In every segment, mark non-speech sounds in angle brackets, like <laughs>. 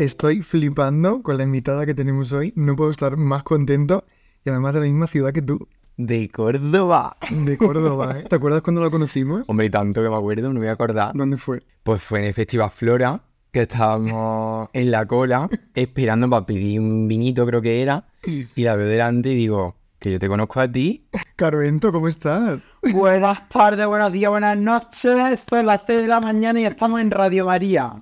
Estoy flipando con la invitada que tenemos hoy. No puedo estar más contento. Y además de la misma ciudad que tú, De Córdoba. de Córdoba, ¿eh? ¿Te acuerdas cuando la conocimos? Hombre, y tanto que me acuerdo, no me voy a acordar. ¿Dónde fue? Pues fue en el Festival Flora, que estábamos <laughs> en la cola, esperando para pedir un vinito, creo que era. Y la veo delante y digo, que yo te conozco a ti. Carvento, ¿cómo estás? Buenas tardes, buenos días, buenas noches. Son las 6 de la mañana y estamos en Radio María.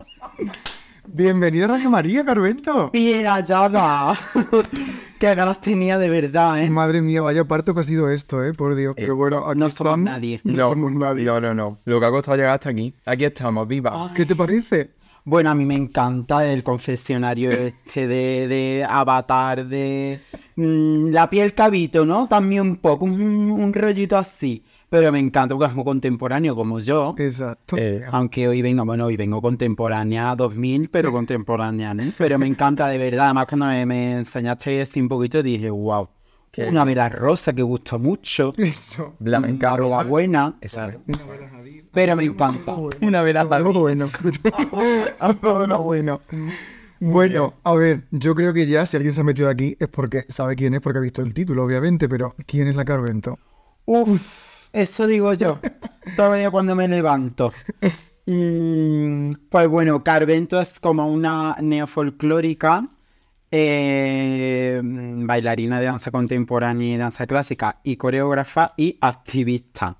Bienvenido a Radio María, Carvento. Bien hallada. <laughs> Qué ganas tenía de verdad, ¿eh? Madre mía, vaya parto que ha sido esto, ¿eh? Por Dios. Pero bueno, aquí No somos estamos. nadie. No, somos nadie. No, no, no. Lo que ha costado llegar hasta aquí. Aquí estamos, viva. ¿Qué te parece? Bueno, a mí me encanta el confesionario este de, de Avatar, de mm, la piel cabito, ¿no? También un poco, un, un rollito así. Pero me encanta es muy contemporáneo como yo. Exacto. Eh, Aunque hoy vengo, bueno, hoy vengo contemporánea 2000, pero contemporánea, ¿no? Pero me encanta de verdad. Además, cuando me, me enseñaste este un poquito, dije, wow, Qué una vela rosa que gustó mucho. Eso. blanca. Arroba buena, Exacto. pero me encanta. Una vela Algo bueno. <laughs> Algo bueno. Bueno, a ver, yo creo que ya si alguien se ha metido aquí es porque sabe quién es, porque ha visto el título, obviamente, pero ¿quién es la Carvento? Uf, eso digo yo. <laughs> Todavía cuando me levanto. Pues bueno, Carvento es como una neofolclórica, eh, bailarina de danza contemporánea y danza clásica, y coreógrafa y activista.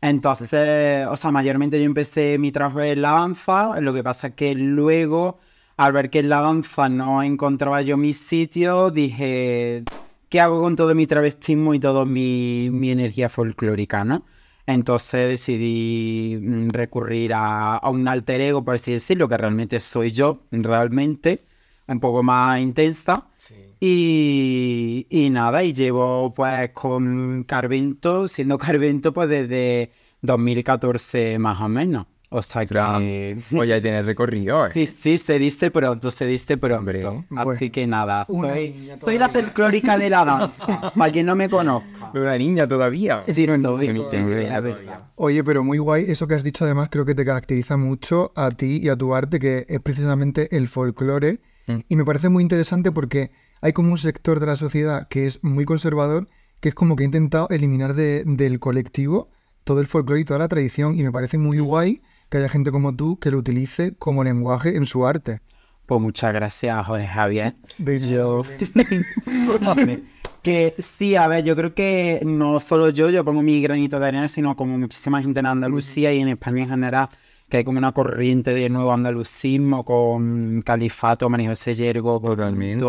Entonces, o sea, mayormente yo empecé mi trabajo en la danza, lo que pasa es que luego, al ver que en la danza no encontraba yo mi sitio, dije, ¿qué hago con todo mi travestismo y toda mi, mi energía folclórica, no? Entonces decidí mm, recurrir a, a un alter ego, por así decirlo, que realmente soy yo, realmente, un poco más intensa. Y, y nada, y llevo pues con Carvento, siendo Carvento pues desde 2014 más o menos. O sea que... <laughs> Pues ya tienes recorrido, ¿eh? Sí, sí, se dice pronto, se dice pronto. Hombre. Así Bueno. que nada, soy, la folclórica de la <laughs> danza, para quien no me conozca. Pero una niña todavía. Sí, la verdad. Oye, pero muy guay, eso que has dicho además creo que te caracteriza mucho a ti y a tu arte, que es precisamente el folclore. Mm. Y me parece muy interesante porque hay como un sector de la sociedad que es muy conservador, que es como que ha intentado eliminar de- del colectivo todo el folclore y toda la tradición. Y me parece muy guay que haya gente como tú que lo utilice como lenguaje en su arte. Pues muchas gracias, Jorge Javier. De- Yo. <laughs> que sí, a ver, yo creo que no solo yo, yo pongo mi granito de arena, sino como muchísima gente en Andalucía y en España en general, que hay como una corriente de nuevo andalucismo con Califato, María José Yergo, Totalmente.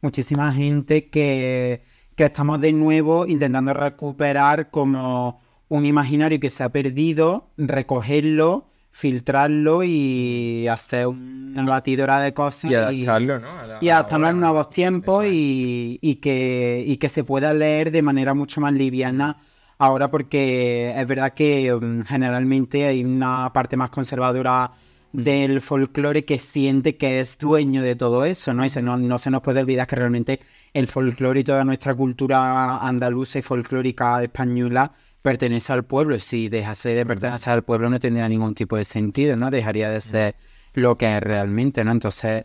Muchísima gente que, que estamos de nuevo intentando recuperar como un imaginario que se ha perdido, recogerlo, filtrarlo y hacer una batidora de cosas Y adaptarlo, ¿no? A la- y adaptarlo en nuevos tiempos y, y que, y que se pueda leer de manera mucho más liviana ahora porque es verdad que mm, generalmente hay una parte más conservadora del folclore que siente que es dueño de todo eso, ¿no? Y se, no, no se nos puede olvidar que realmente el folclore y toda nuestra cultura andaluza y folclórica española pertenece al pueblo. Si dejase de pertenecer al pueblo no tendría ningún tipo de sentido, ¿no? Dejaría de ser lo que es realmente, ¿no? Entonces,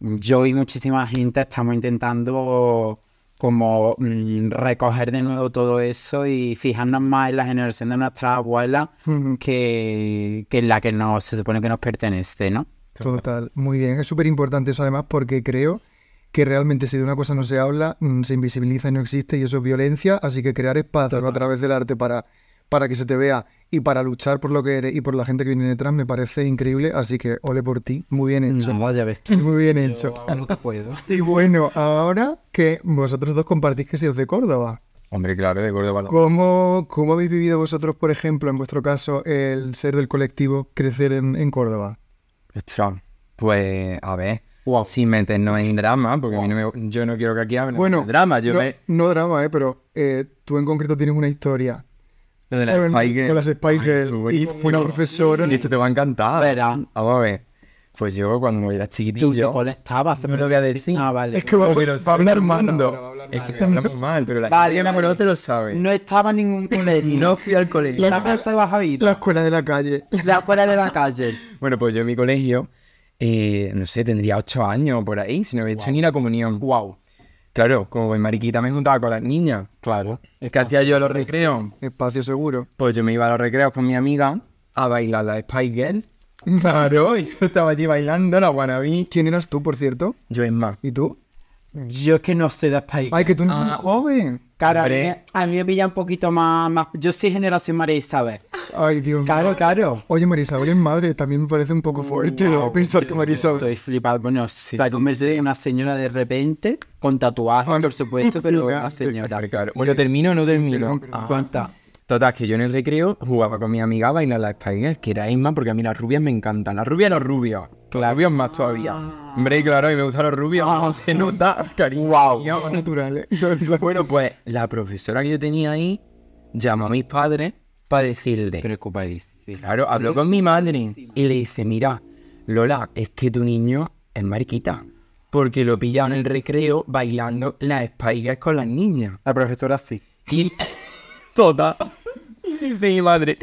yo y muchísima gente estamos intentando como mm, recoger de nuevo todo eso y fijarnos más en la generación de nuestras abuelas Ujú. que, que en la que nos, se supone que nos pertenece, ¿no? Total, muy bien. Es súper importante eso además porque creo que realmente si de una cosa no se habla, mm, se invisibiliza y no existe y eso es violencia, así que crear espacio a través del arte para, para que se te vea y para luchar por lo que eres y por la gente que viene detrás me parece increíble, así que ole por ti, muy bien hecho. vaya ves <laughs> Muy bien hecho. hago lo que puedo. <laughs> Y bueno, ahora que vosotros dos compartís que sois de Córdoba, Hombre, claro, de Córdoba. ¿cómo, cómo habéis vivido vosotros, por ejemplo, en vuestro caso, el ser del colectivo, crecer en, en Córdoba? Pues, a ver. Wow. Sin meternos en drama, porque a mí no me- yo no quiero que aquí hablen Bueno, de drama. Yo no, me... no drama, ¿eh? pero eh, tú en concreto tienes una historia Lo de las Con las es y una profesora. Y esto te va a encantar. Verá. Vamos a ver. Pues yo cuando era ¿Tú chiquitillo... cole estabas? No lo voy a decir. Ah, vale. Es que va, Pero va a hablar mal. va a hablar Es mal. que hablamos mal, pero la Vale, gente me vale. conoce lo sabe. No estaba en ningún <laughs> colegio. No fui al colegio. La Bajavid. La escuela de la calle. La escuela de la calle. Bueno, pues yo en mi colegio eh, no sé, tendría ocho años por ahí, si no había hecho ni la comunión. Wow. Claro, como buen mariquita me juntaba con las niñas. Claro. ¿Qué hacía yo los recreos? Espacio seguro. Pues yo me iba a los recreos con mi amiga a bailar la Spice Girl. Claro, <laughs> yo estaba allí bailando la wannabe. ¿Quién eras tú, por cierto? Yo es más. ¿Y tú? Yo es que no sé de Spice. Ay, que tú no Ah. eres joven. Claro, a mí, a mí me pilla un poquito más, más... Yo soy generación María Isabel. Ay, Dios mío. Claro, claro. Oye, Marisabel es madre, también me parece un poco fuerte ¿no? pensar que Marisabel... Estoy flipado. Bueno, sí, se ha convertido en una señora de repente, con tatuajes, por supuesto, pero <laughs> una señora. Claro. Bueno, ¿termino o no termino? Ah. ¿Cuánta? Total, que yo en el recreo jugaba con mi amiga a bailar la Spice Girl, que era Isma, porque a mí las rubias me encantan. Las rubias los rubios. Los rubios más todavía. Hombre, y claro, y me gustan los rubios. ¿Cómo <laughs> se nota? Cariño. Wow. Natural, ¿eh? Bueno, pues la profesora que yo tenía ahí llamó a mis padres para decirle, Preocupadísima. claro, habló con mi madre y le dice, mira, Lola, es que tu niño es mariquita. Porque lo pillaba en el recreo bailando las Spice con las niñas. La profesora sí. Y <laughs> toda. Y dice mi madre.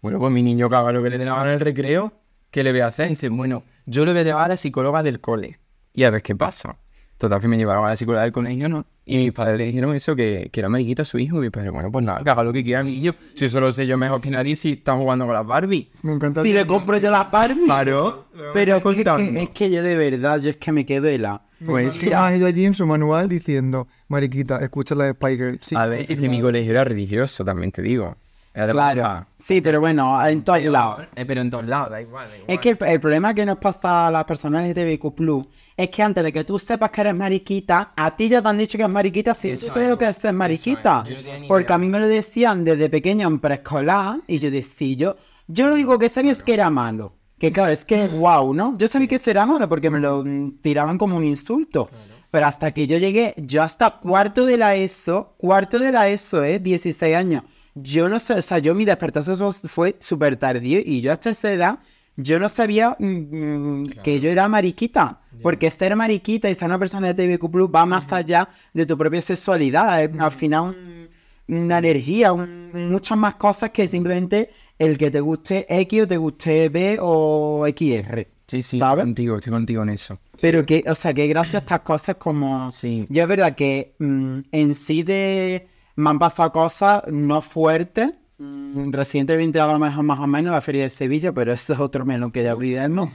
Bueno, pues mi niño caga lo que le daban en el recreo. ¿Qué le voy a hacer? Y dice, bueno, yo le voy a llevar a la psicóloga del cole. Y a ver qué pasa. Total, que me llevaron a la psicóloga del colegio, ¿no? Y mis padres le dijeron eso, que, que era mariquita su hijo. Y mi padre, bueno, pues nada, que haga lo que quiera mi niño. Si eso lo sé yo mejor que nadie, si está jugando con las Barbie. Me encanta. Si le compro yo la Barbie. Claro. Pero es que, es que yo de verdad, yo es que me quedo helada. Pues sí. Ha ido allí en su manual diciendo, Mariquita, escucha la de. Sí. A ver, es que mi colegio era religioso, también te digo. Claro. Sí, pero bueno, en todos lados. Eh, Pero en todos lados, da igual, da igual. Es que el, el problema que nos pasa a las personas LGTBIQ+, es que antes de que tú sepas que eres mariquita, a ti ya te han dicho que es mariquita si tú sabes es. lo que es ser mariquita. Porque idea. a mí me lo decían desde pequeño en preescolar, y yo decía, yo, yo lo único que sabía es que era malo. Que claro, es que wow, ¿no? Yo sabía que eso era malo porque me lo tiraban como un insulto. Pero hasta que yo llegué, yo hasta cuarto de la ESO, cuarto de la ESO, ¿eh? 16 años. Yo no sé, o sea, yo mi despertar sexual fue súper tardío y yo hasta esa edad, yo no sabía mm, mm, que yo era mariquita. Porque ser mariquita y ser una persona de TVQ va más allá de tu propia sexualidad. Es, al final, un- una energía, un- muchas más cosas que simplemente el que te guste X o te guste B o XR. Sí, sí, ¿sabes? estoy contigo, estoy contigo en eso. Pero que, o sea, que gracias a estas cosas como... Sí. Yo es verdad que mm, en sí de... Me han pasado cosas no fuertes. Mm, Recientemente a lo mejor más o menos la feria de Sevilla, pero eso es otro melón que ya olvidemos.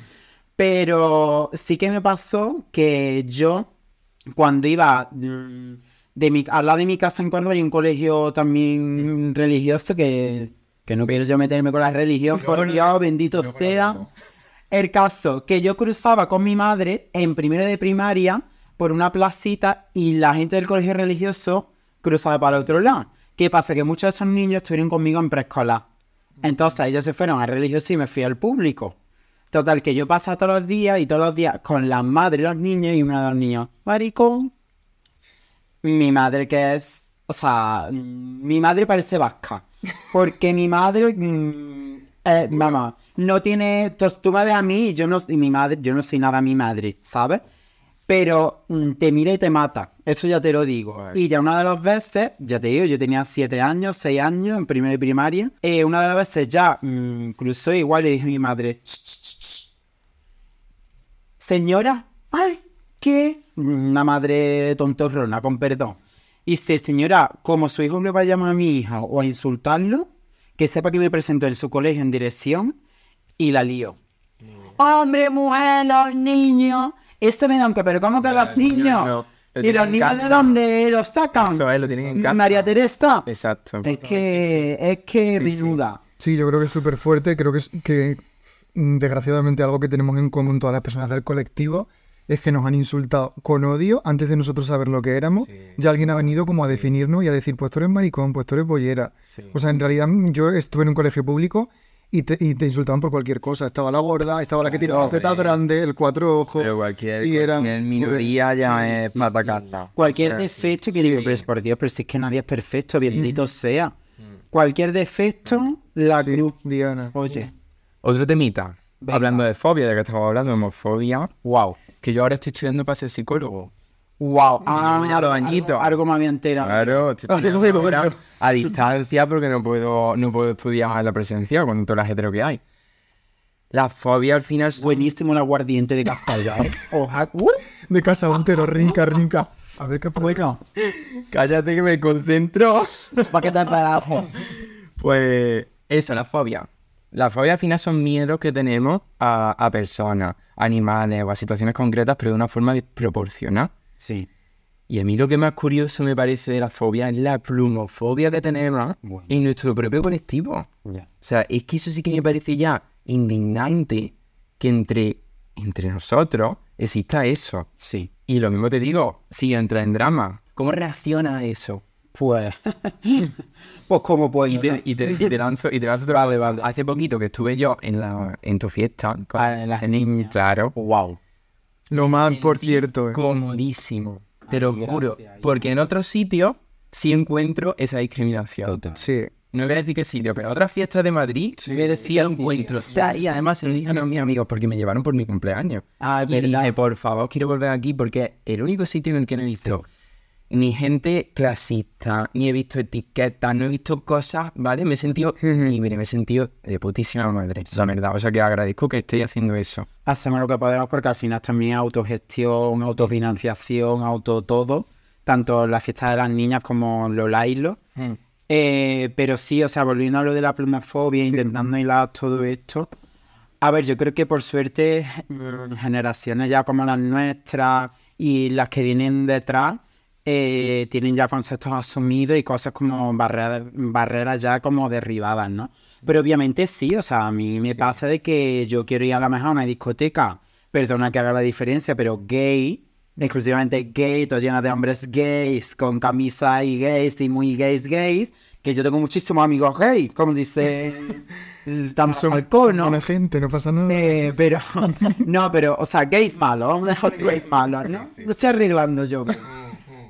Pero sí que me pasó que yo, cuando iba mm, de mi, al lado de mi casa en Córdoba hay un colegio también religioso que, que no quiero yo meterme con la religión, por Dios, bendito sea. El caso, que yo cruzaba con mi madre en primero de primaria por una placita y la gente del colegio religioso cruzaba para el otro lado. ¿Qué pasa? Que muchos de esos niños estuvieron conmigo en preescolar. Entonces ellos se fueron al religioso y me fui al público. Total, que yo pasaba todos los días y todos los días con la madre y los niños y uno de los niños, maricón. Mi madre que es, o sea, mi madre parece vasca. Porque mi madre, mm, eh, vamos, no tiene, entonces tú me ves a mí y yo no, y mi madre, yo no soy nada mi madre, ¿sabes? Pero mm, te mira y te mata, eso ya te lo digo. Y ya una de las veces, ya te digo, yo tenía siete años, seis años en primero de primaria. eh, una de las veces ya mm, cruzó igual y le dije a mi madre, señora, ay, ¿qué? Una madre tontorrona, con perdón. Y dice, señora, como su hijo le va a llamar a mi hija o a insultarlo, que sepa que me presento en su colegio en dirección y la lío. Hombre, mujer, los niños. Esto me da un que, pero ¿cómo que los niños? no, lo ¿Y los niños de dónde los sacan? Eso es, lo tienen en casa. María Teresa. Exacto. Es que, es que, menuda. Sí, yo creo que es súper fuerte. Creo que, es, que mm, desgraciadamente algo que tenemos en común todas las personas del colectivo es que nos han insultado con odio antes de nosotros saber lo que éramos. Ya alguien ha venido como a definirnos y a decir, pues tú eres maricón, pues tú eres bollera. O sea, en realidad mm, yo estuve en un colegio público y te, y te insultaban por cualquier cosa. Estaba la gorda, estaba la que tiraba la teta grande, el cuatro ojos. Pero cualquier, y eran- cualquier minoría ya es para atacarla. Cualquier O sea, defecto sí, que digo, sí. pero es por Dios, pero si es que nadie es perfecto, bendito sea. Cualquier defecto, la Sí, cruz. Diana. Oye, Otro temita. Venga. Hablando de fobia, de que estamos hablando de homofobia. Wow. Que yo ahora estoy estudiando para ser psicólogo. Wow. Ah, algo-. Algo me había enterado. Claro, a distancia porque no puedo, no puedo estudiar en la presencial con toda la hetero que hay. La fobia al final son- Buenísimo el aguardiente de Castalla. ¿eh? <laughs> Oja- uh, De casa Ontero, rica, rica. A ver qué bueno, Cállate que me concentro. <laughs> ¿para qué te abajo? Pues eso, la fobia. La fobia al final son miedos que tenemos a, a personas, animales o a situaciones concretas, pero de una forma desproporcionada. Sí. Y a mí lo que más curioso me parece de la fobia es la plumofobia que tenemos Bueno. en nuestro propio colectivo. O sea, es que eso sí que me parece ya indignante que entre, entre nosotros exista eso. Sí. Y lo mismo te digo, si entra en drama, ¿cómo reacciona a eso? Pues. <laughs> pues, ¿cómo puedo? Y te, y te- y te lanzo, y te lanzo otra cosa. Hace poquito que estuve yo en, la, en tu fiesta. con Ah, en las Claro. Wow. Lo más, por cierto. eh. Comodísimo. Te lo juro. Porque en otros sitios sí encuentro esa discriminación. Sí. No voy a decir qué sitio, pero otras fiestas de Madrid Sí, sí encuentro. Y además se lo dije a mis amigos porque me llevaron por mi cumpleaños. Ah, y verdad. dije, por favor, quiero volver aquí porque es el único sitio en el que no he visto ni gente clasista, ni he visto etiquetas, no he visto cosas, ¿vale? Me he sentido libre, me he sentido de putísima madre, la verdad. O sea que agradezco que estéis haciendo eso. Hacemos lo que podemos porque al final también es autogestión, autofinanciación, auto todo. Tanto la fiesta de las niñas como los lailos. Eh, pero sí, o sea, volviendo a lo de la plumafobia, intentando hilar todo esto. A ver, yo creo que por suerte, mm, generaciones ya como las nuestras y las que vienen detrás, eh, tienen ya conceptos asumidos y cosas como barreras, barreras ya como derribadas, ¿no? Pero obviamente sí, o sea, a mí me pasa de que yo quiero ir a la mejor a una discoteca, perdona que haga la diferencia, pero gay, exclusivamente gay, todo lleno de hombres gays, con camisa y gays y muy gays gays, que yo tengo muchísimos amigos gays, como dice el <laughs> Tama Son, Falcón, ¿no? gente, no pasa nada. Eh, pero, <laughs> <laughs> no, pero, o sea, gays malos, vamos a dejar de gays malos, ¿no? Lo estoy arreglando yo.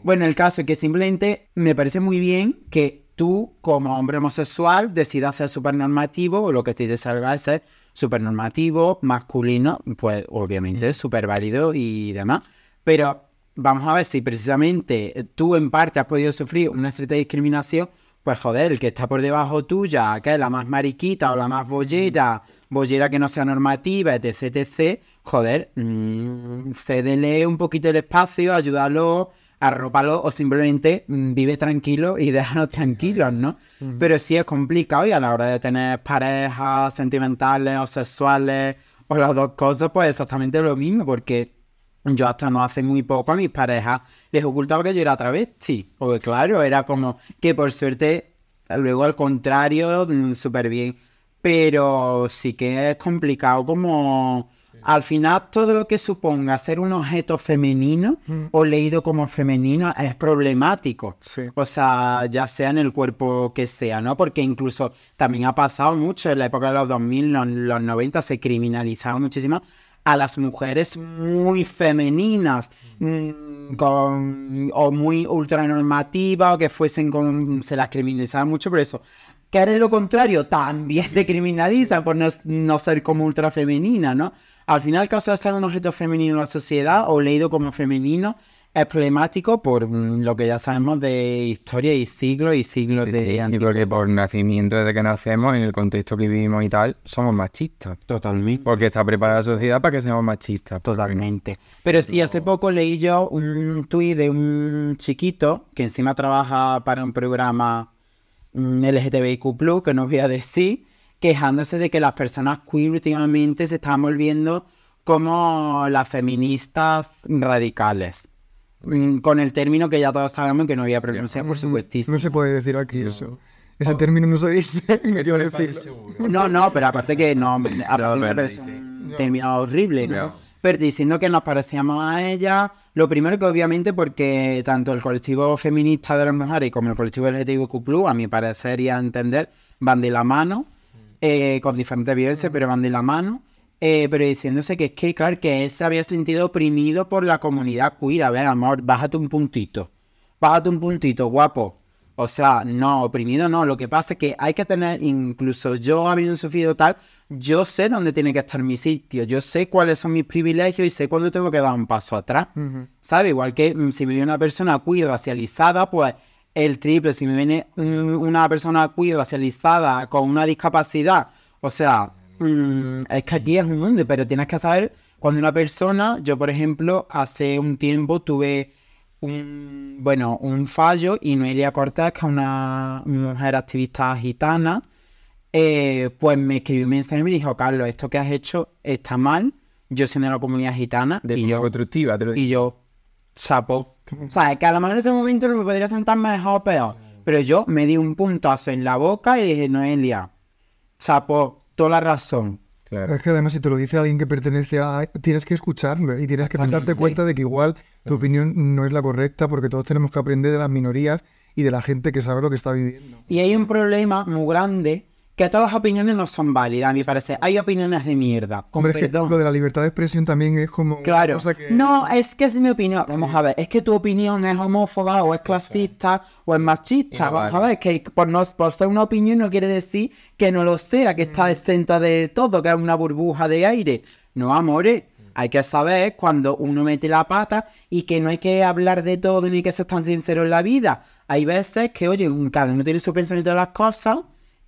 Bueno, el caso es que simplemente me parece muy bien que tú, como hombre homosexual, decidas ser súper normativo, o lo que te salga es ser súper normativo, masculino, pues obviamente es súper válido y demás. Pero vamos a ver si precisamente tú en parte has podido sufrir una cierta discriminación, pues joder, el que está por debajo tuya, que es la más mariquita o la más bollera, bollera que no sea normativa, etc, etc, joder, mm, cédele un poquito el espacio, ayúdalo, arrópalo o simplemente mm, vive tranquilo y déjanos tranquilos, ¿no? Pero sí es complicado y a la hora de tener parejas sentimentales o sexuales o las dos cosas, pues exactamente lo mismo, porque yo hasta no hace muy poco a mis parejas les ocultaba que yo era travesti. Porque claro, era como que por suerte, luego al contrario, mm, súper bien. Pero sí que es complicado como... Al final todo lo que suponga ser un objeto femenino o leído como femenino es problemático. Sí. O sea, ya sea en el cuerpo que sea, ¿no? Porque incluso también ha pasado mucho en la época de los 2000, los, los 90, se criminalizaba muchísimo a las mujeres muy femeninas mm, con, o muy ultranormativas o que fuesen con... se las criminalizaba mucho por eso. Que era lo contrario, también te criminalizan por no, no ser como ultra femenina, ¿no? Al final el caso de ser un objeto femenino en la sociedad o leído como femenino es problemático por mm, lo que ya sabemos de historia y siglos y siglos de... y porque por nacimiento, desde que nacemos, en el contexto que vivimos y tal, somos machistas. Totalmente. Porque está preparada la sociedad para que seamos machistas. Totalmente. Pero sí, hace poco leí yo un tuit de un chiquito que encima trabaja para un programa LGTBIQ, que no voy a decir, quejándose de que las personas queer últimamente se están volviendo como las feministas radicales. Mm, Con el término que ya todos sabemos que no había pronunciado, por supuestísimo. No se puede decir aquí eso. Ese término no se dice. <laughs> me quiero decirlo. No, no, pero aparte que no, <laughs> aparte No, pero término horrible, ¿no? Pero diciendo que nos parecíamos a ella, lo primero que obviamente porque tanto el colectivo feminista de las mujeres como el colectivo LGTBIQ+, a mi parecer y a entender, van de la mano, eh, con diferentes vivencias, pero van de la mano, eh, pero diciéndose que es que, claro, que él se había sentido oprimido por la comunidad queer. A ver, amor, bájate un puntito. Bájate un puntito, guapo. O sea, no, oprimido no. Lo que pasa es que hay que tener, incluso yo habiendo sufrido tal, yo sé dónde tiene que estar mi sitio. Yo sé cuáles son mis privilegios y sé cuándo tengo que dar un paso atrás. ¿Sabes? Igual que mm, si me viene una persona queer racializada, pues el triple. Si me viene mm, una persona queer racializada con una discapacidad, o sea, mm, es que aquí es un mundo, pero tienes que saber cuando una persona, yo por ejemplo, hace un tiempo tuve un, bueno, un fallo y Noelia Cortés, que es una mujer activista gitana, eh, pues me escribió un mensaje y me dijo, Carlos, esto que has hecho está mal, yo soy de la comunidad gitana, De y yo, constructiva, te lo digo. y yo, chapo. O sea, que a lo mejor en ese momento no me podría sentar mejor o peor, pero yo me di un puntazo en la boca y dije, Noelia, chapo, toda la razón. Claro. Es que además si te lo dice alguien que pertenece a... Tienes que escucharlo y tienes que darte cuenta de que igual tu opinión no es la correcta porque todos tenemos que aprender de las minorías y de la gente que sabe lo que está viviendo. Y hay un problema muy grande que todas las opiniones no son válidas, a mi parecer. Hay opiniones de mierda, con Hombre, es que perdón. lo de la libertad de expresión también es como una Claro. cosa que... No, es que es mi opinión. Vamos a ver, es que tu opinión es homófoba o es clasista o es machista. No Vamos vale. a ver, que por, no, por ser una opinión no quiere decir que no lo sea, que Mm. está exenta de todo, que es una burbuja de aire. No, amores. Hay que saber cuando uno mete la pata y que no hay que hablar de todo ni que ser tan sincero en la vida. Hay veces que, oye, cada uno tiene su pensamiento de las cosas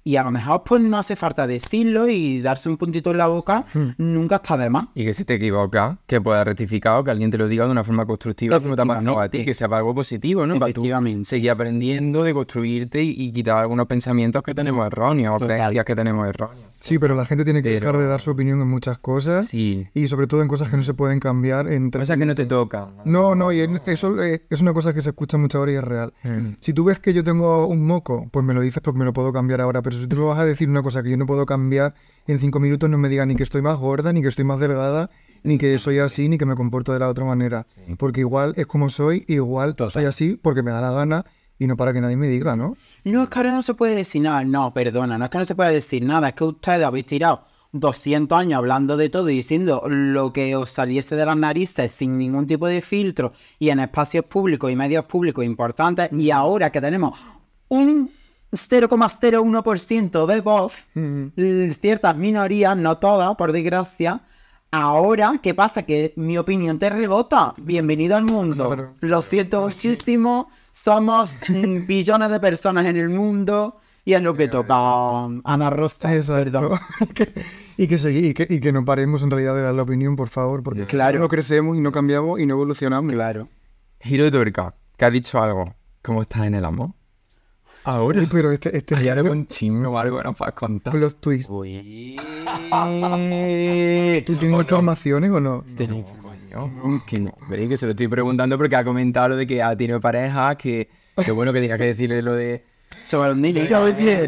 y a lo mejor pues no hace falta decirlo y darse un puntito en la boca Mm. nunca está de más. Y que si te equivocas, que puedas rectificar o que alguien te lo diga de una forma constructiva, como te ha pasado a ti, que sea algo positivo, ¿no? Para tú seguir aprendiendo, de construirte y, y quitar algunos pensamientos que tenemos erróneos o creencias que tenemos erróneas. Sí, pero la gente tiene que Pero- dejar de dar su opinión en muchas cosas Sí. y sobre todo en cosas que no se pueden cambiar entre... Cosas que no te tocan. No, no, y eso eh, es una cosa que se escucha mucho ahora y es real. Mm. Si tú ves que yo tengo un moco, pues me lo dices porque me lo puedo cambiar ahora. Pero si tú me vas a decir una cosa que yo no puedo cambiar en cinco minutos, no me digas ni que estoy más gorda, ni que estoy más delgada, ni que soy así, ni que me comporto de la otra manera. Porque igual es como soy, igual soy así porque me da la gana y no para que nadie me diga, ¿no? No, es que ahora no se puede decir nada. No, perdona, no es que no se puede decir nada. Es que ustedes habéis tirado 200 años hablando de todo y diciendo lo que os saliese de las narices sin ningún tipo de filtro y en espacios públicos y medios públicos importantes. Y ahora que tenemos un 0,01% de voz, l- ciertas minorías, no todas, por desgracia. Ahora, ¿qué pasa? Que mi opinión te rebota. Bienvenido al mundo. Claro. Lo siento muchísimo. Somos billones de personas en el mundo y es lo que toca Ana Rosa. Exacto. <laughs> y, que y, que, y que no paremos en realidad de dar la opinión, por favor, porque Claro. no crecemos y no cambiamos y no evolucionamos. Claro. Giro de tuerca, que ha dicho algo. ¿Cómo estás en el amor? Ahora. Pero este, este ¿Hay algún chisme o algo que nos puedas contar? los twists. Uy. ¿Tú tienes informaciones o no? Coño, que no, veréis que se lo estoy preguntando porque ha comentado lo de que ha tenido pareja, que, que bueno que tenía que decirle lo de... Sobre un dinero.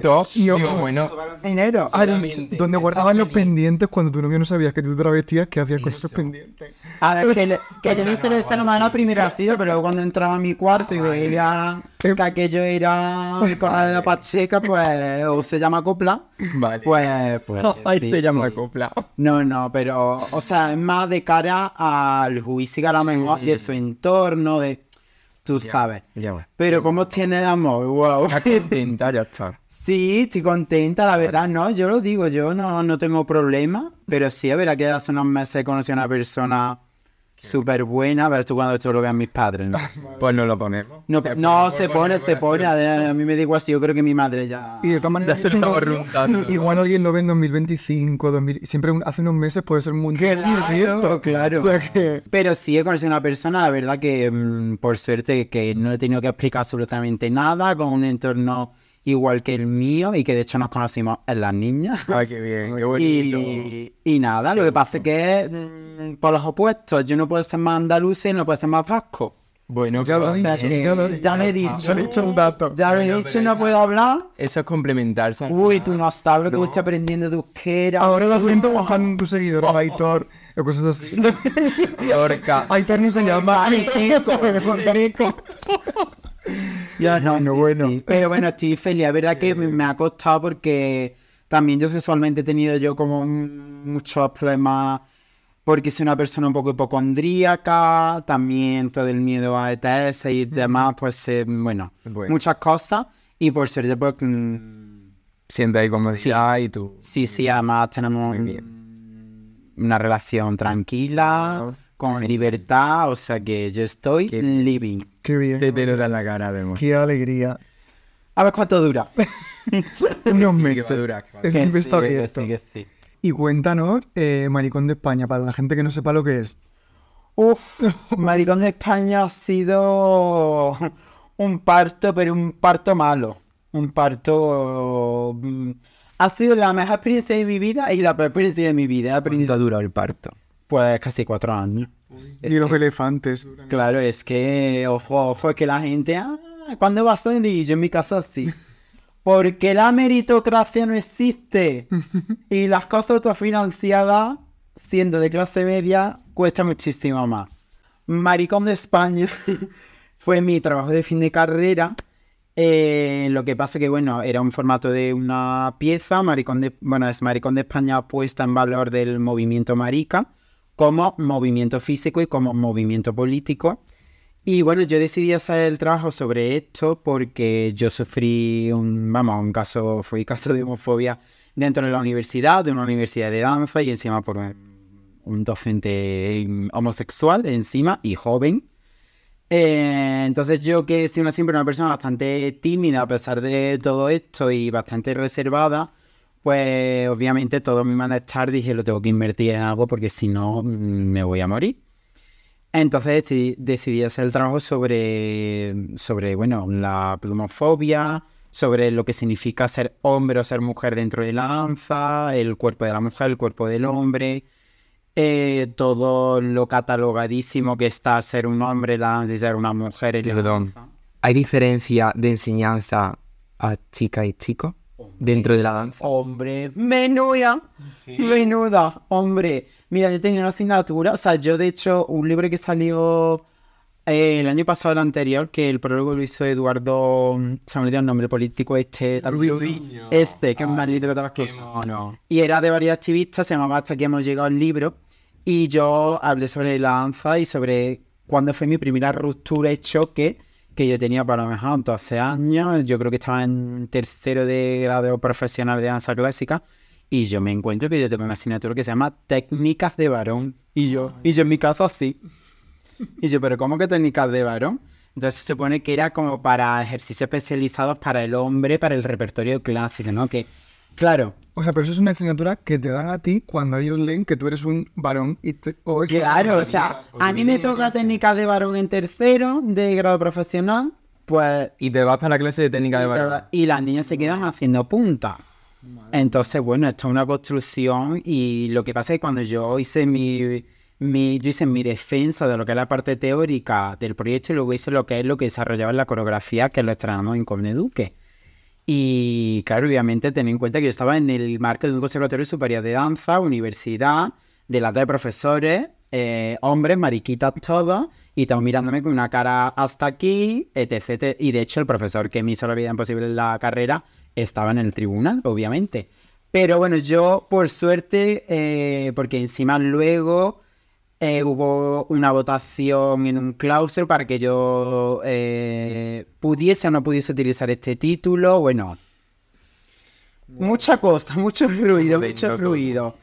No. Digo, bueno, dinero. Ah, donde guardaban los pendientes cuando tu novio no sabías que tú te travestías, ¿qué hacías con esos pendientes? A ver, que, le- que yo no se lo decía nomás la primera sido, pero luego cuando entraba a mi cuarto y veía que aquello era el corral de la Pacheca, pues, o se llama copla, Vale. pues, pues <laughs> sí, se llama sí. copla. No, no, pero, o sea, es más de cara al juicio que a lo mejor de su entorno, de, tú sabes. Ya va. Pero cómo tiene de amor, wow. Está contenta, ya está. <laughs> Sí, estoy contenta, la verdad, no, yo lo digo, yo no, no tengo problema, pero sí, es verdad que hace unos meses conocí a una persona súper buena, a ver tú cuando esto lo vean mis padres, ¿no? <laughs> Pues no lo ponemos. No, Se no, pone se pone, se pone, a, mí me da igual si yo creo que mi madre ya... Y de todas maneras, <laughs> igual alguien lo ve en 2025, 2000, siempre un- hace unos meses puede ser muy Claro, claro. O sea que... Pero sí he conocido a una persona, la verdad que mm, por suerte que no he tenido que explicar absolutamente nada, con un entorno igual que el mío y que de hecho nos conocimos en las niñas. <laughs> Ay, qué bien, qué <laughs> bonito. Y, y nada, lo que pasa es que mm, por los opuestos, yo no puedo ser más andaluz y no puedo ser más vasco. Bueno, Ya lo sea dicho, que ya lo has ya lo he dicho. Ya lo he dicho un dato. Ya lo he dicho y no puedo hablar. Eso es complementarse. Uy, final. tú no sabes lo que estoy aprendiendo de euskera. Ahora lo siento buscando tu seguidor, Aitor, o cosas así. Aitor no se llama Aitor. <laughs> Ya, no, Bueno, sí, bueno. sí. Pero bueno, estoy feliz. La verdad que me, me ha costado porque también yo sexualmente he tenido yo como muchos problemas porque soy una persona un poco hipocondríaca, también todo el miedo a ETS y demás, pues eh, bueno, Bueno. muchas cosas. Y por suerte, pues mm, Siente ahí comodidad y tú. sí, sí, además tenemos Muy una relación tranquila, con libertad, o sea que yo estoy Qué- living. Qué bien. Se te en la cara, vemos. Qué alegría. A ver cuánto dura. <laughs> Unos meses. durar, que va a Eso Que siempre sí, está que abierto. sí, que sí. Y cuéntanos, eh, Maricón de España, para la gente que no sepa lo que es. Uf, <laughs> Maricón de España ha sido un parto, pero un parto malo. Un parto... mm, Ha sido la mejor experiencia de mi vida y la peor experiencia de mi vida. He aprendido- ¿Cuánto duró el parto? Pues casi cuatro años. Y los elefantes. Claro, es que, ojo, ojo, que la gente, ah, ¿cuándo va a salir? Yo en mi casa sí. <laughs> Porque la meritocracia no existe. <laughs> Y las cosas autofinanciadas, siendo de clase media, cuesta muchísimo más. Maricón de España <laughs> fue mi trabajo de fin de carrera. Eh, lo que pasa que, bueno, era un formato de una pieza, Maricón de, bueno, es Maricón de España puesta en valor del movimiento marica como movimiento físico y como movimiento político. Y bueno, yo decidí hacer el trabajo sobre esto porque yo sufrí un, vamos, un caso, fue caso de homofobia dentro de la universidad, de una universidad de danza y encima por un, docente homosexual encima y joven. Eh, entonces yo que soy una, siempre una persona bastante tímida a pesar de todo esto y bastante reservada, pues obviamente todo mi malestar dije lo tengo que invertir en algo porque si no mm, me voy a morir. Entonces decidí, decidí hacer el trabajo sobre, sobre, bueno, la plumofobia, sobre lo que significa ser hombre o ser mujer dentro de la danza, el cuerpo de la mujer, el cuerpo del hombre, eh, todo lo catalogadísimo que está ser un hombre la danza y ser una mujer en la Perdón. danza. ¿Hay diferencia de enseñanza a chica y chico dentro de la danza? Hombre, menuda, menuda, hombre. Mira, yo tenía una asignatura, o sea, yo de hecho, un libro que salió eh, el año pasado, el anterior, que el prólogo lo hizo Eduardo, se me olvidó el nombre político este, este, que es más lindo que todas las cosas. Y era de varios activistas, se llamaba Hasta aquí hemos llegado el libro, y yo hablé sobre la danza y sobre cuándo fue mi primera ruptura y choque que yo tenía para lo mejor 12 años, yo creo que estaba en tercero de grado profesional de danza clásica, y yo me encuentro que yo tengo una asignatura que se llama Técnicas de varón, y yo, y yo en mi casa sí. Y yo, pero ¿cómo que técnicas de varón? Entonces se supone que era como para ejercicios especializados para el hombre, para el repertorio clásico, ¿no? Que, claro, O sea, pero eso es una asignatura que te dan a ti cuando ellos leen que tú eres un varón y te... o es- Claro, o sea, a mí me toca técnicas de varón en tercero de grado profesional, pues... Y te vas para la clase de técnica de varón. Y las niñas se quedan haciendo punta. Entonces, bueno, esto es una construcción y lo que pasa es que cuando yo hice mi, mi, yo hice mi defensa de lo que es la parte teórica del proyecto y luego hice lo que es lo que desarrollaba en la coreografía que lo estrenamos en Corneduque. Y claro, obviamente ten en cuenta que yo estaba en el marco de un conservatorio superior de danza, universidad, delante de profesores, eh, hombres, mariquitas todos, y estaban mirándome con una cara hasta aquí, etc, etc. Y de hecho el profesor que me hizo la vida imposible en la carrera estaba en el tribunal, obviamente. Pero bueno, yo por suerte, eh, porque encima luego eh, hubo una votación en un claustro para que yo eh, pudiese o no pudiese utilizar este título. Bueno, mucha cosa, mucho ruido, mucho ruido.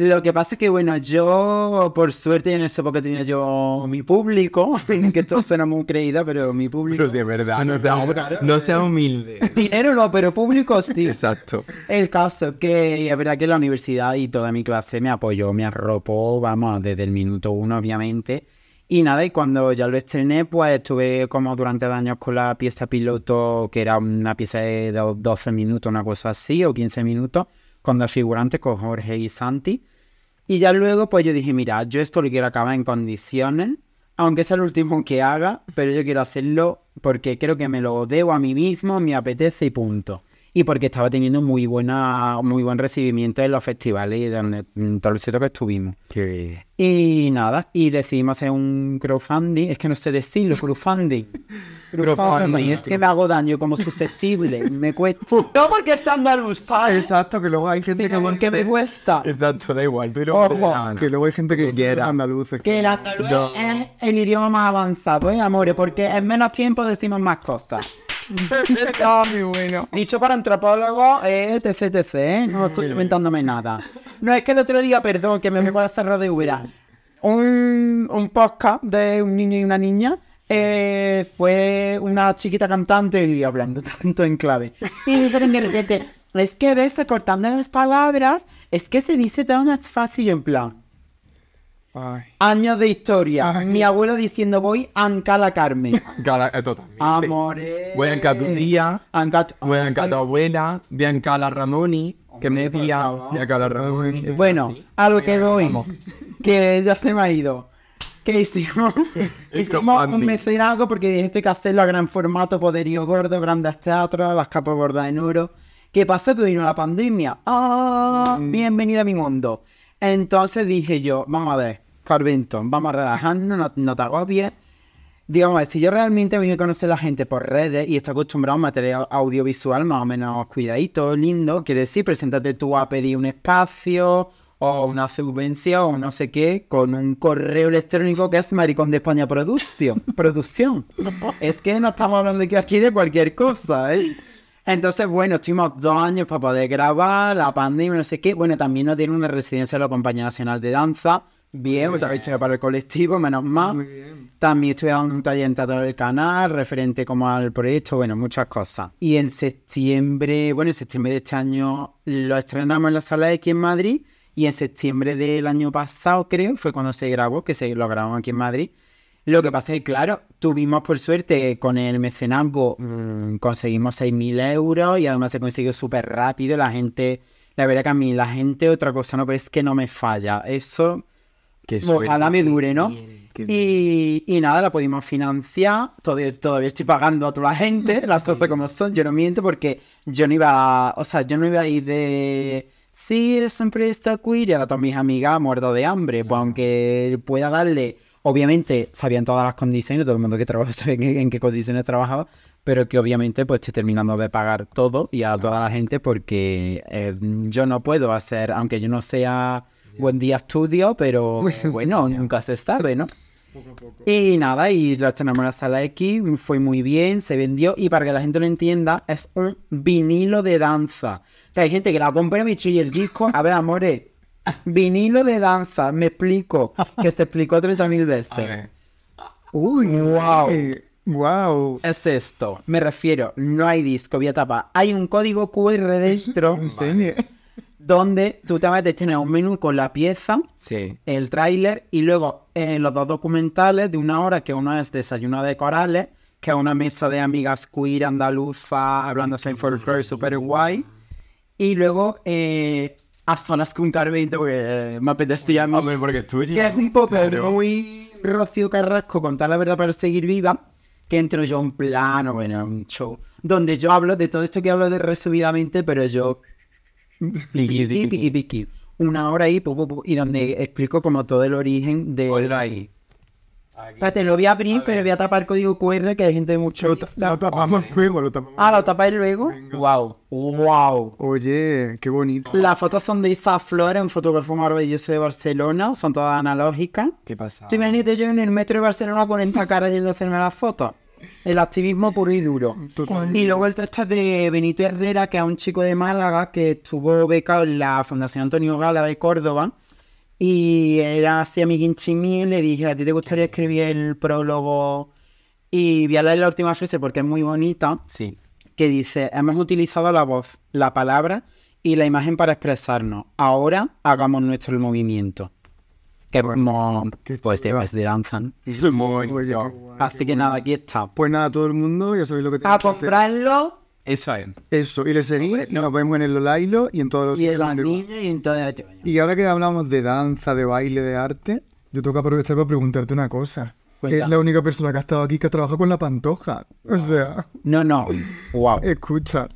Lo que pasa es que, bueno, yo, por suerte, en esa época tenía yo mi público, <laughs> que esto suena muy creído, pero mi público... es verdad. No sea, no sea humilde. Dinero no, pero público sí. Exacto. El caso que es verdad que la universidad y toda mi clase me apoyó, me arropó, vamos, desde el minuto uno, obviamente. Y nada, y cuando ya lo estrené, pues estuve como durante dos años con la pieza piloto, que era una pieza de do- 12 minutos, una cosa así, o 15 minutos, con dos figurantes, con Jorge y Santi. Y ya luego, pues yo dije, mira, yo esto lo quiero acabar en condiciones, aunque sea el último que haga, pero yo quiero hacerlo porque creo que me lo debo a mí mismo, me apetece y punto. Y porque estaba teniendo muy buena, muy buen recibimiento en los festivales y donde, en todos los sitios que estuvimos. Y nada, y decidimos hacer un crowdfunding, es que no sé decirlo, crowdfunding. <laughs> crowdfunding, es que me hago daño como susceptible, me cuesta. <laughs> No porque es andaluz, ¿sabes? Exacto, que luego hay gente Sí, que... porque me cuesta. Exacto, da igual. Tú Ojo, Que luego hay gente que... Quiera. Andaluces. Que el andaluz es el idioma más avanzado, ¿eh, amores? Porque en menos tiempo decimos más cosas. <laughs> muy bueno. Dicho para antropólogos, eh, etc, etc, ¿eh? No estoy inventándome nada. No, es que el otro día, perdón, que me con la cerrada de Ubera. Un, un podcast de un niño y una niña. eh, fue una chiquita cantante y hablando <laughs> tanto en clave. Y dice de repente, es que ves cortando las palabras Es que se dice todo más fácil en plan. Ay. Años de historia. Ay. Mi abuelo diciendo voy a Ancala Carmen. <laughs> Totalmente. Amores. Voy a encar tu tía, voy a encar tu abuela, voy a encar a Ramoni, que me decía, voy a encar a Ramoni. Bueno, a lo que voy. <laughs> Que ya se me ha ido. ¿Qué hicimos? <laughs> hicimos un mecenazgo porque dije esto hay que hacerlo a gran formato, poderío gordo, grandes teatros, las capas gordas en oro. ¿Qué pasó? Que vino la pandemia. ¡Ah! Bienvenido a mi mundo. Entonces dije yo, vamos a ver, Carventon, vamos a relajarnos, no, te agobies. Digamos, si yo realmente voy a conocer a la gente por redes y estoy acostumbrado a un material audiovisual más o menos cuidadito, lindo, quiere decir, preséntate tú a pedir un espacio o una subvención o no sé qué con un correo electrónico que es Maricón de España Producción. producción. es que no estamos hablando aquí de cualquier cosa, ¿eh? Entonces, bueno, estuvimos dos años para poder grabar, la pandemia, no sé qué. Bueno, también nos dieron una residencia de la Compañía Nacional de Danza. Bien, otra vez para el colectivo, menos mal. Muy bien. También estoy dando un taller en teatro del canal, referente como al proyecto, bueno, muchas cosas. Y en septiembre, bueno, en septiembre de este año lo estrenamos en la sala de aquí en Madrid. Y en septiembre del año pasado, creo, fue cuando se grabó, que se lo grabamos aquí en Madrid. Lo que pasa es que, claro, tuvimos por suerte con el mecenazgo, mm, conseguimos 6.000 euros y además se consiguió súper rápido. La gente, la verdad que a mí, la gente, otra cosa no, pero es que no me falla. Eso Ojalá me dure, ¿no? Y, y nada, la pudimos financiar. Todavía, todavía estoy pagando a toda la gente, <laughs> las cosas como son. Yo no miento porque yo no iba, o sea, yo no iba a ir de. Sí, eres empresa queer y a todas mis amigas muerto de hambre. Pues aunque pueda darle. Obviamente sabían todas las condiciones, todo el mundo que trabaja <laughs> sabía en, qué- en qué condiciones trabajaba, pero que obviamente pues estoy terminando de pagar todo y a toda la gente porque eh, yo no puedo hacer, aunque yo no sea buen día estudio, pero <laughs> bueno, nunca se sabe, ¿no? Y nada, y lo tenemos en la sala X, fue muy bien, se vendió, y para que la gente lo entienda, es un vinilo de danza. Que hay gente que la compra y y el disco, a ver, amores, vinilo de danza, me explico, que se explicó 30.000 A veces. Uy, Wow. eh, wow. Es esto, me refiero, no hay disco, vía tapa, hay un código QR dentro <laughs> Enseñe. Donde tú te metes, tienes un menú con la pieza, Sí. el tráiler y luego eh, los dos documentales de una hora, que uno es Desayuno de Corales, que es una mesa de amigas queer andaluza hablando en folclore super guay. Y luego eh, a solas con Carvito, porque eh, me apetecía a mí, Hombre, porque es tuyo. que es un poco Claro. muy Rocío Carrasco, contar la verdad para seguir viva, que entro yo en plano, bueno, un show, donde yo hablo de todo esto que hablo de resumidamente, pero yo Piqui, piqui, piqui, piqui. Una hora ahí, pu, pu, pu, y donde explico como todo el origen de... Ponlo ahí. Espérate, lo voy a abrir, pero voy a tapar código QR que hay gente de mucho... Lo, ta- lo tapamos luego, lo tapamos. Ah, ¿lo tapáis luego? Wow, wow. Oye, qué bonito. Las fotos son de Isa Flores, un fotógrafo maravilloso de Barcelona, son todas analógicas. ¿Qué pasa? Tú imagínate yo en el metro de Barcelona con esta cara yendo a hacerme las fotos. El activismo puro y duro. Total. Y luego el texto es de Benito Herrera, que es un chico de Málaga que estuvo becado en la Fundación Antonio Gala de Córdoba. Y era así amiguinchi mío y le dije, ¿a ti te gustaría escribir el prólogo? Y voy a leer la última frase porque es muy bonita, Sí. que dice, hemos utilizado la voz, la palabra y la imagen para expresarnos. Ahora hagamos nuestro movimiento. Que como, pues, de, chulo. pues de danza. <laughs> Muy guay. guay, Así que nada, aquí está. Pues nada, todo el mundo, ya sabéis lo que A tenéis que hacer. comprarlo Eso es. Eso, y le seguís, nos vemos en el Lolailo y en todos los y en la niña y en todo. Y ahora que hablamos de danza, de baile, de arte, yo tengo que aprovechar para preguntarte una cosa. Cuenta. Es la única persona que ha estado aquí que ha trabajado con la pantoja. O sea, No, no. Wow. escucha.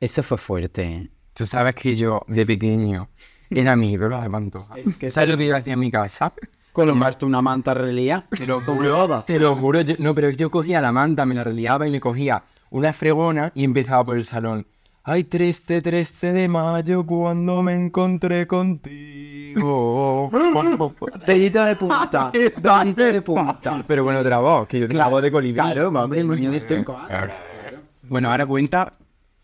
Eso fue fuerte. Tú sabes que yo, de pequeño, era mi ídolo de Pantoja. Es que- ¿Sabes lo que yo hacía en mi casa? Colocarte una manta relía. Te lo juro. Te lo juro. yo- no, pero yo cogía la manta, me la reliaba y le cogía una fregona y empezaba por el salón. Ay, 13, 13 de mayo, cuando me encontré contigo. <laughs> Dedito de punta. <laughs> Dedito de punta. pero bueno, otra voz, que yo tengo la voz de colibrí. Claro, mami, el niño de cinco años. Bueno, ahora cuenta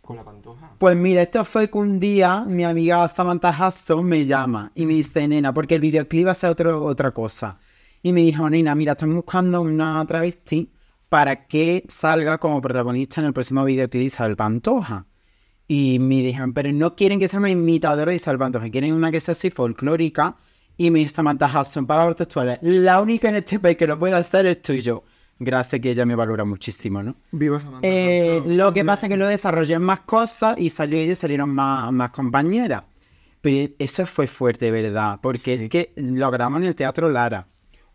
con la pantoja. Pues mira, esto fue que un día mi amiga Samantha Hudson me llama y me dice, nena, porque el videoclip va a ser otra cosa. Y me dijo, nena, mira, estamos buscando una travesti para que salga como protagonista en el próximo videoclip Isabel Pantoja. Y me dijeron, pero no quieren que sea una imitadora de Isabel Pantoja, quieren una que sea así folclórica. Y me dijo Samantha Hudson, palabras textuales, la única en este país que lo puede hacer es tú y yo. Gracias que ella me valora muchísimo, ¿no? Viva Samantha Eh, lo que pasa es que lo desarrollé en más cosas y salió ella y salieron más, más compañeras. Pero eso fue fuerte, ¿verdad? Porque es que lo grabamos en el Teatro Lara.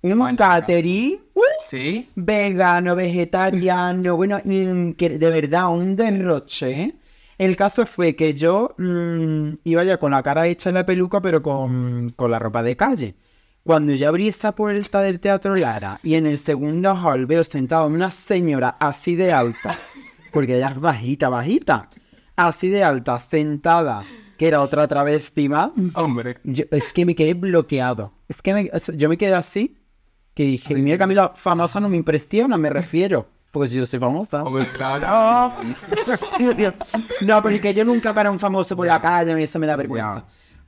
Un Bueno, catering ¡uh! Sí. vegano, vegetariano, bueno, que de verdad, un derroche. ¿eh? El caso fue que yo mm, iba ya con la cara hecha en la peluca, pero con, con la ropa de calle. Cuando yo abrí esta puerta del Teatro Lara y en el segundo hall veo sentada una señora así de alta, porque ella es bajita, bajita, así de alta, sentada, que era otra travesti más, Hombre. yo- es que me quedé bloqueado. Es que me- yo me quedé así, que dije, mira que a mí la famosa no me impresiona, me refiero. Porque si yo soy famosa. Hombre, claro. <laughs> no, porque yo nunca para un famoso por la calle, eso me da vergüenza.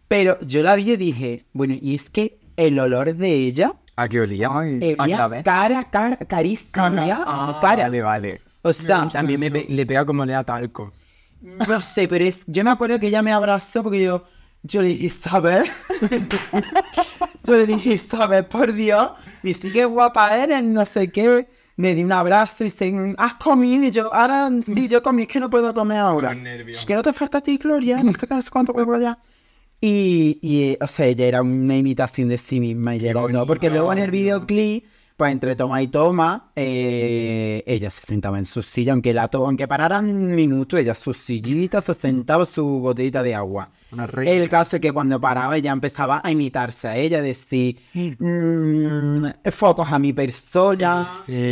Pero yo la vi y dije, bueno, y es que el olor de ella, ¿A qué olía? Ay. ¿A olía clave? cara, cara, carísima. Ah, cara. Vale, vale. O sea, También me pe- le pega como le da talco. no sé, pero es, yo me acuerdo que ella me abrazó porque yo, yo le dije, Isabel, <laughs> yo le dije, Isabel, por Dios, y sí que guapa eres, no sé qué, me di un abrazo y dice, ¿has comido? Y yo, ahora sí, yo comí, es que no puedo comer ahora. Es que no te falta a ti, Gloria, no sé qué, no sé cuánto puedo allá. Y, y, o sea, ella era una imitación de sí misma y yo no, porque luego en el videoclip, pues entre toma y toma, eh, ella se sentaba en su silla, aunque la to- aunque pararan un minuto, ella su sillita se sentaba su botellita de agua. El caso es que cuando paraba ella empezaba a imitarse a ella, decir mm, fotos a mi persona,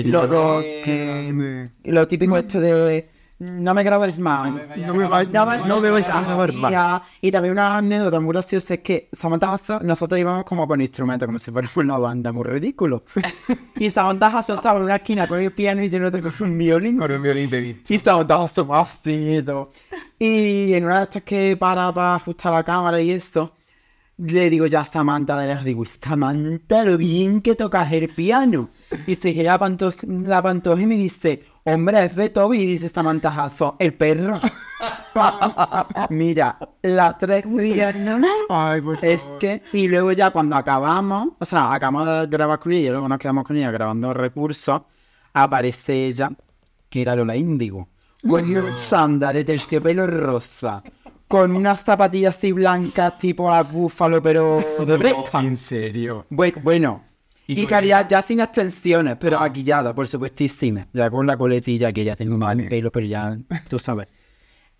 lo, grande. lo típico esto de no me grabes más, no me vayas no me, no me vais a grabar más. Y también una anécdota muy graciosa es que Samantha Hudson, nosotros íbamos como con instrumentos, como si fuéramos una banda, muy ridículo. <laughs> y Samantha Hudson estaba en una esquina con el piano y yo no tengo un violín. Con un violín de. Y Samantha Hudson así y todo. Y en una de estas que para para ajustar la cámara y esto, le digo ya a Samantha de lejos, digo, Samantha, lo bien que tocas el piano. Y se gira la, panto la pantoja y me dice, hombre, es Beethoven. Y dice Samantha Hudson, el perro. <laughs> Mira, las tres no. Ay, por favor. Es que, y luego ya cuando acabamos, o sea, acabamos de grabar con ella, y luego nos quedamos con ella grabando recursos, aparece ella, que era Lola Índigo, con un chándal de terciopelo rosa, con unas zapatillas así blancas tipo a búfalo, pero de. En serio. Bueno, bueno. Y Y, ya sin extensiones, pero maquillada, por supuestísima. Ya con la coletilla que ya tengo más Vale. pelo, pero ya, tú sabes.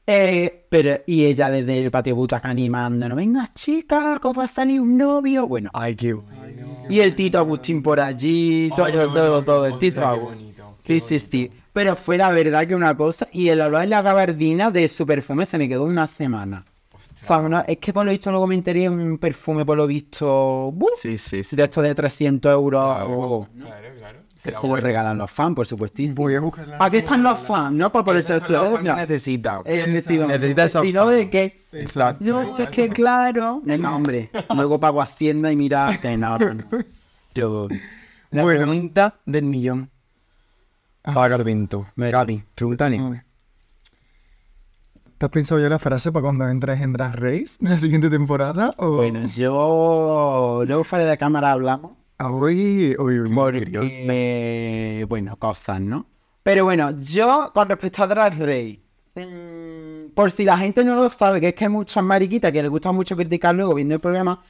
Eh, pero, y ella desde el patio butaca animándonos, venga chica, ¿cómo va a salir un novio? Bueno, Ay, qué bueno. y el Tito Agustín por allí, todo, Ay, todo, todo, bonito, el Tito Agustín. Sí, sí, sí. Pero fue la verdad que una cosa, y el olor en la gabardina de su perfume se me quedó una semana. O sea, una- es que por lo visto luego me enteré un perfume, por lo visto, ¡buf! Sí, sí, sí. de estos de 300 euros. o- Claro, claro. que se lo regalan los fans, por supuestísimo. Voy a buscarla. Aquí están los fans, ¿no? Por, por el que necesita. Eh, vestido. Necesita esos Si no, ¿de qué? Exacto. No, es que claro. No, hombre. Luego pago Hacienda y mira. que no, no, no. <laughs> Yo- La Bueno. pregunta del millón. Para Carpinto. Gaby, pregúntale. ¿Te has pensado ya la frase para cuando entres en Drag Race en la siguiente temporada? O Bueno, yo. Luego fuera de cámara hablamos. a hoy, hoy, hoy. Porque, bueno, cosas, ¿no? Pero bueno, yo con respecto a Drag Race, mm, por si la gente no lo sabe, que es que hay muchas mariquitas que les gusta mucho criticar luego viendo el programa,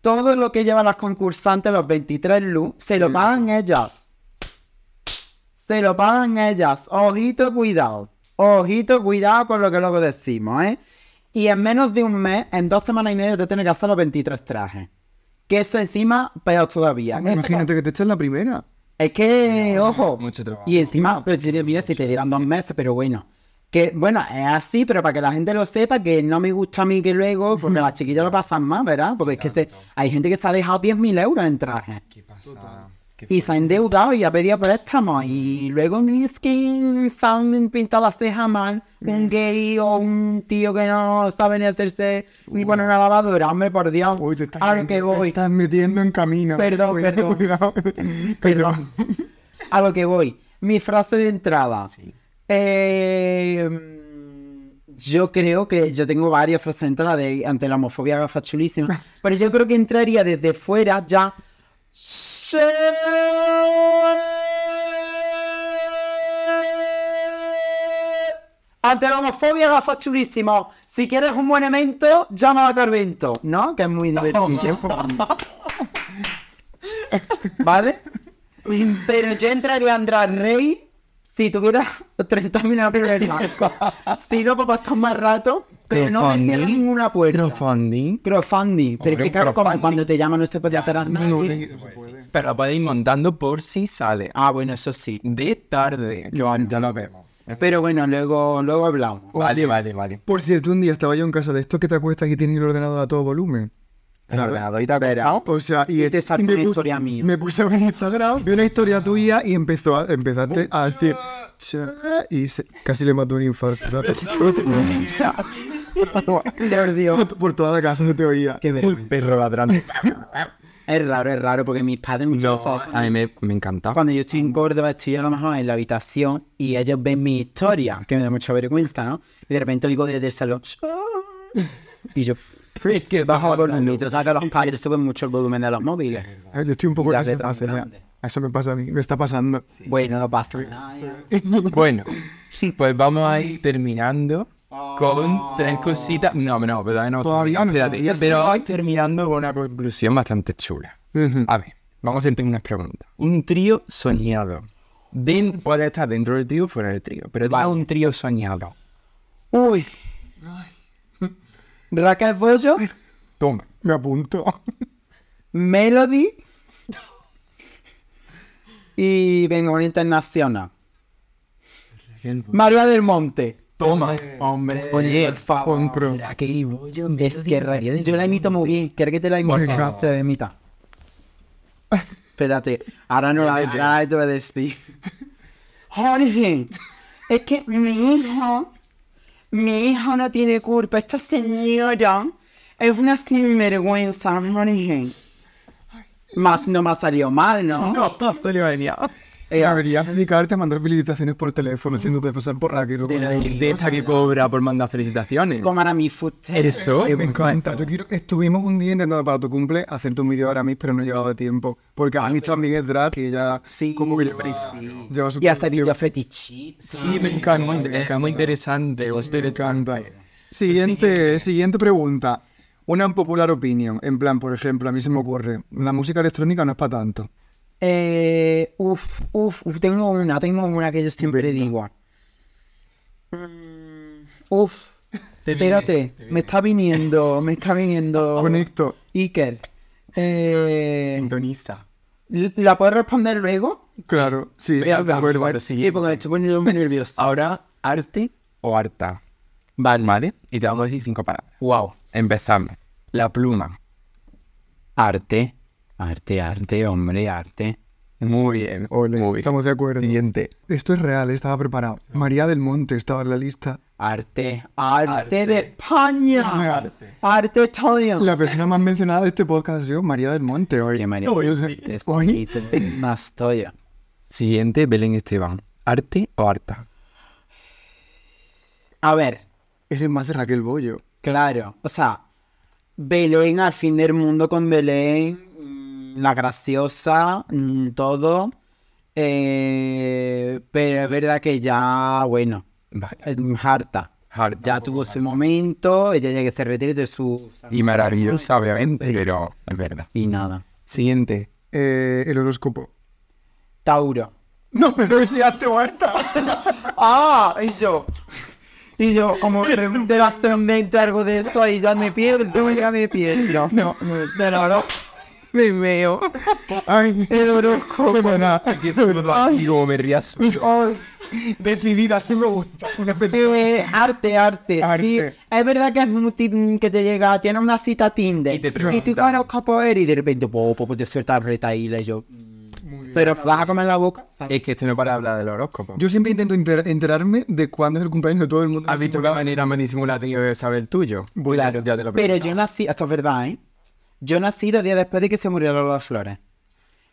todo lo que llevan las concursantes, los 23 looks, se lo pagan ellas. Se lo pagan ellas. Ojito, cuidado. Ojito, cuidado con lo que luego decimos, ¿eh? Y en menos de un mes, en dos semanas y media, te tienes que hacer los 23 trajes. Que eso encima, peor todavía. Imagínate que te eches la primera. es que, ojo. Mucho trabajo. Y encima, pues, si te- mira, si te dieran dos meses, pero bueno. Que, bueno, es así, pero para que la gente lo sepa, que no me gusta a mí que luego, porque las chiquillas lo pasan más, ¿verdad? Porque es que se- hay gente que se ha dejado 10.000 euros en trajes. ¿Qué pasa? ¿Qué Y se ha endeudado y ha pedido préstamos. Y luego ni es que se han pintado las cejas mal. Un gay o un tío que no sabe ni hacerse ni poner una lavadora. Hombre, por Dios. Uy, te estás, a lo que te voy. estás metiendo en camino. Perdón, perdón. cuidado. <laughs> Perdón. A lo que voy. Mi frase de entrada. Sí. Eh, mm, yo creo que yo tengo varias frases entradas de ante la homofobia gafas chulísimas, <laughs> pero yo creo que entraría desde fuera ya. Ante la homofobia gafas chulísimo. Si quieres un buen evento, llama a Carvento, ¿no? Que es muy divertido. <laughs> <laughs> ¿Vale? Pero yo entraría a Andrés Rey si tuviera 30 minutos de banco. Si no, para pasar más rato, pero no me cierro Crowdfunding. ninguna puerta. Crowdfunding. Crowdfunding. Pero es que cuando te llaman no te puede hacer nada. Pero lo podéis ir montando por si sale. Ah, bueno, eso sí. De tarde. Ya lo vemos. Pero bueno, luego, luego hablamos. Vale, vale, vale. Por cierto, un día estaba yo en casa de esto que te acuestas que tienes el ordenador a todo volumen. El ordenador y te verá. O sea, y, Y te salta me una puse- historia mía. Me puse a ver Instagram, vi una historia tuya y empezó a, empezaste a decir. Y se- casi le mató un infarto. <laughs> <laughs> Por toda la casa se te oía. Qué vergüenza. Perro ladrando. <laughs> Es raro, es raro, porque mis padres muchas No, veces, a mí me, me encanta. Cuando yo estoy en Córdoba, estoy a lo mejor en la habitación y ellos ven mi historia, que me da mucha vergüenza, ¿no? Y de repente oigo desde el salón. Y yo, que bajo el volumen. Y tú sabes que los padres suben mucho el volumen de los móviles. Yo estoy un poco muy ya. grande. Eso me pasa a mí, me está pasando. Bueno, no pasa nada. <laughs> Bueno, pues vamos a ir terminando con tres cositas. No, no, pero todavía no. Todavía no, Espérate, todavía pero hoy terminando con una conclusión bastante chula. Ujú. A ver, vamos a hacerte unas preguntas. Un trío soñado. Den- puede estar dentro del trío o fuera del trío, pero da un trío soñado. Uy. Raquel Bollo, Toma. Me apunto. Melody y venga, una internacional. María del Monte. Toma. Hombre, Oye, por favor. compro. Raquel Bollo, Es que ra- yo la imito muy bien. ¿Quieres que te la imite? Te la imita. Espérate, ahora no la ahora te voy a decir. Jorge, es que mi hijo, mi hijo no tiene culpa. Esta señora es una sinvergüenza, Jorge. Más no me ha salido mal, ¿no? No, no, salió genial. Eh, Deberías dedicarte a mandar felicitaciones por teléfono, haciéndote pasar por Raquel. De esta que cobra por mandar felicitaciones. ¿Cómo era mi fútbol? Eso. Ay, me encanta. Yo quiero, estuvimos un día intentando para tu cumple hacerte un vídeo ahora mismo, pero no he llegado de tiempo. Porque a mí también es drag y ya Sí, como que sí, lleva, sí. lleva su Y hasta vídeo fetichito. Sí, me encanta. Muy, es muy interesante. muy interesante. Siguiente, siguiente pregunta. Una popular opinión. En plan, por ejemplo, a mí se me ocurre, la música electrónica no es para tanto. Eh, uf, uf, uf, tengo una, tengo una que yo siempre digo. Mm, Uf, Te viene, espérate, te me está viniendo, me está viniendo. <laughs> Conecto. Iker. Eh, Sintoniza. ¿La puedo responder luego? Claro, sí, de acuerdo. Sí, porque me estoy poniendo muy nervioso. Ahora, arte o harta. Vale. ¿Vale? Y te vamos a decir cinco palabras. Wow. Empezamos. La pluma. Arte, arte, arte, hombre, arte. Muy bien. Ole, muy bien. estamos de acuerdo. Siguiente. Esto es real, estaba preparado. María del Monte estaba en la lista. Arte, arte, Arte. de España. Arte. Arte de España. La persona más mencionada de este podcast ha sido María del Monte hoy. Que María Hoy, es hoy- Más toya. Siguiente, Belén Esteban. ¿Arte o harta? A ver, Eres más de Raquel Bollo. claro. O sea, Belén al fin del mundo con Belén. La graciosa, mm, todo. Eh, pero es verdad que ya, bueno, es harta. Harta. Ya tuvo su momento, ella ya que se retire de su... Y maravillosa, obviamente, pero es verdad. Y nada. Siguiente. Eh, el horóscopo. Tauro. No, pero es ya te muerta. <laughs> Ah, y yo. Y yo, como pregunté el ascendente algo de esto, ahí ya me pierdo, ya me pierdo. No, no, pero no. Me veo. Ay, El horóscopo. buena. Y como me rías. Decidida, sí me gusta. Una persona. eh, arte, arte, sí. Es verdad que es multi- que te llega, tiene una cita Tinder. Y te y tú horóscopo eres y de repente, po, po, po, te suelta retaíla y yo. Pero vas a comer la boca. ¿sabes? Es que este no para hablar del horóscopo. Yo siempre intento enter- enterarme de cuándo es el cumpleaños de todo el mundo. ¿Has visto qué manera más disimulada ha tenido de saber el tuyo? Claro, ya te lo pero yo nací, esto es verdad, ¿eh? Yo nací los días después de que se murieron las flores.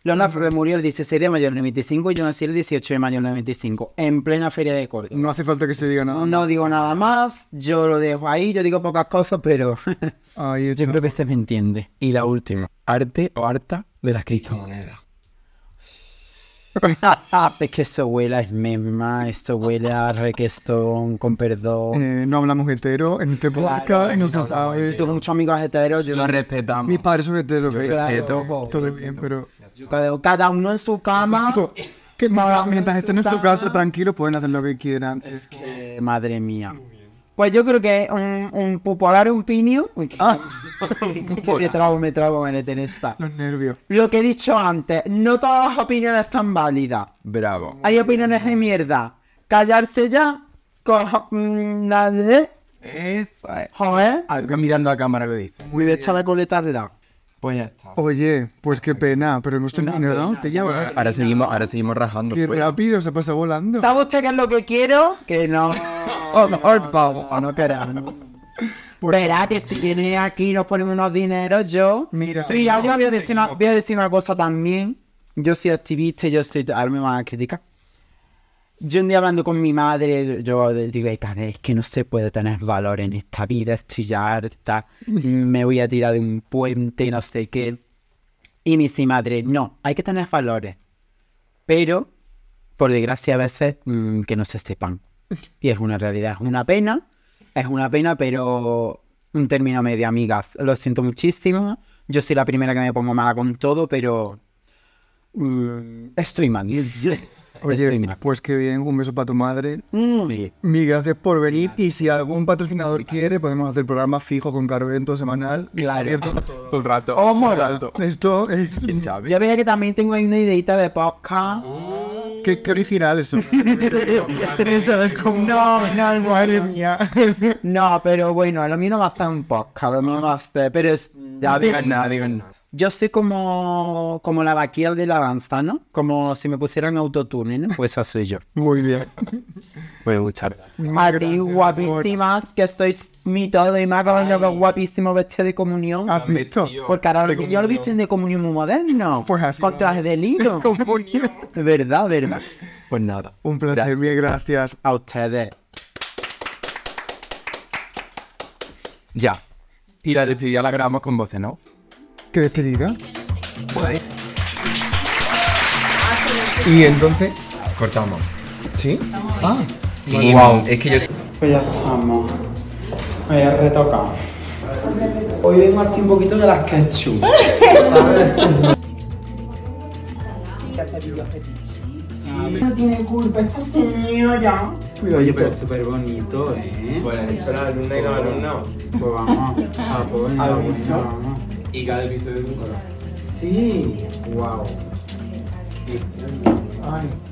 Leona Flores murió el 16 de mayo del 95 y yo nací el 18 de mayo del 95, en plena feria de Córdoba. No hace falta que se diga nada. No digo nada más, yo lo dejo ahí, yo digo pocas cosas, pero <laughs> yo creo que se me entiende. Y la última, arte o harta de las criptomonedas. <laughs> es que esto huele a esmema, esto huele a requestón, con perdón. Eh, no hablamos hetero en este podcast, no se sabe. Tengo muchos amigos heteros, yo Lo respetamos. Mis padres son heteros, ¿veis? Claro. Todo bien, pero... cada, cada uno en su cama. Exacto. Que mientras estén en su casa tranquilos pueden hacer lo que quieran. sí. Eh, madre mía. Pues yo creo que un, un popular opinion. Uy, Ah. <laughs> me trago, me trago en el esta. Los nervios. Lo que he dicho antes, no todas las opiniones están válidas. Bravo. Hay opiniones de mierda. Callarse ya. Con, mm. Joder. Algo mirando a cámara lo dice. Muy de echar la coleta al lado. Pues ya está. Oye, pues qué pena, pero hemos terminado. Te llamo. Ahora seguimos, ahora seguimos rajando. Qué pues. rápido, se pasa volando. ¿Sabe usted qué es lo que quiero? Que no. <laughs> Oh, por favor. No, no queremos. Verá que si viene aquí y nos ponemos unos dineros, yo. Mira. Sí, ya yo voy a, decir una, voy a decir una cosa también. Yo soy activista y yo estoy. Ahora me van a criticar. Yo un día hablando con mi madre, yo digo, "Eka, es que no se puede tener valor en esta vida, estoy ya harta, me voy a tirar de un puente, no sé qué. Y me dice, madre, no, hay que tener valores. Pero, por desgracia, a veces mm, que no se sepan. Y es una realidad, es una pena, es una pena, pero un término medio, amigas. Lo siento muchísimo. Yo soy la primera que me pongo mala con todo, pero mm, estoy mal. Oye, mal. pues qué bien, un beso para tu madre. Mm. Sí. Mil gracias por venir. Y si algún patrocinador quiere, podemos hacer programa fijo con Carvento semanal. Claro. Abierto a todo. Todo el rato. Oh, mola. Rato. Esto es. ¿Quién sabe? Yo veía que también tengo ahí una ideita de podcast. Qué, qué original eso. <laughs> Eso es como... No, no, Madre mía. No, pero bueno, lo mío no va a ser un podcast, lo mío va a ser... Pero es... Ya digan nada, digan nada. Yo soy como, como la vaquilla de la danza, ¿no? Como si me pusieran autotune, ¿no? Pues esa soy yo. <laughs> Muy bien. Pues muchas gracias. A ti, guapísimas, que sois mi todo y más con lo guapísimo vestido de comunión. ¿Has visto? Porque ahora lo que yo lo visten de comunión muy moderno. Pues así Con de lino. <laughs> verdad, verdad. Pues nada. Un placer, mil gracias. A ustedes. Ya. Y la despedida la grabamos con voces, ¿no? ¿Qué despedida? Y entonces. Cortamos. ¿Sí? Ah. Sí, es que yo... Pues ya estamos. Voy a retocar. Hoy vengo así un poquito de las ketchup. <laughs> No tiene culpa esta señora. Oye, pero es súper bonito, ¿eh? Pues eso la alumna y los alumnos. Pues vamos, chapo, vamos. Y cada episodio es un color. Sí, wow. Ay.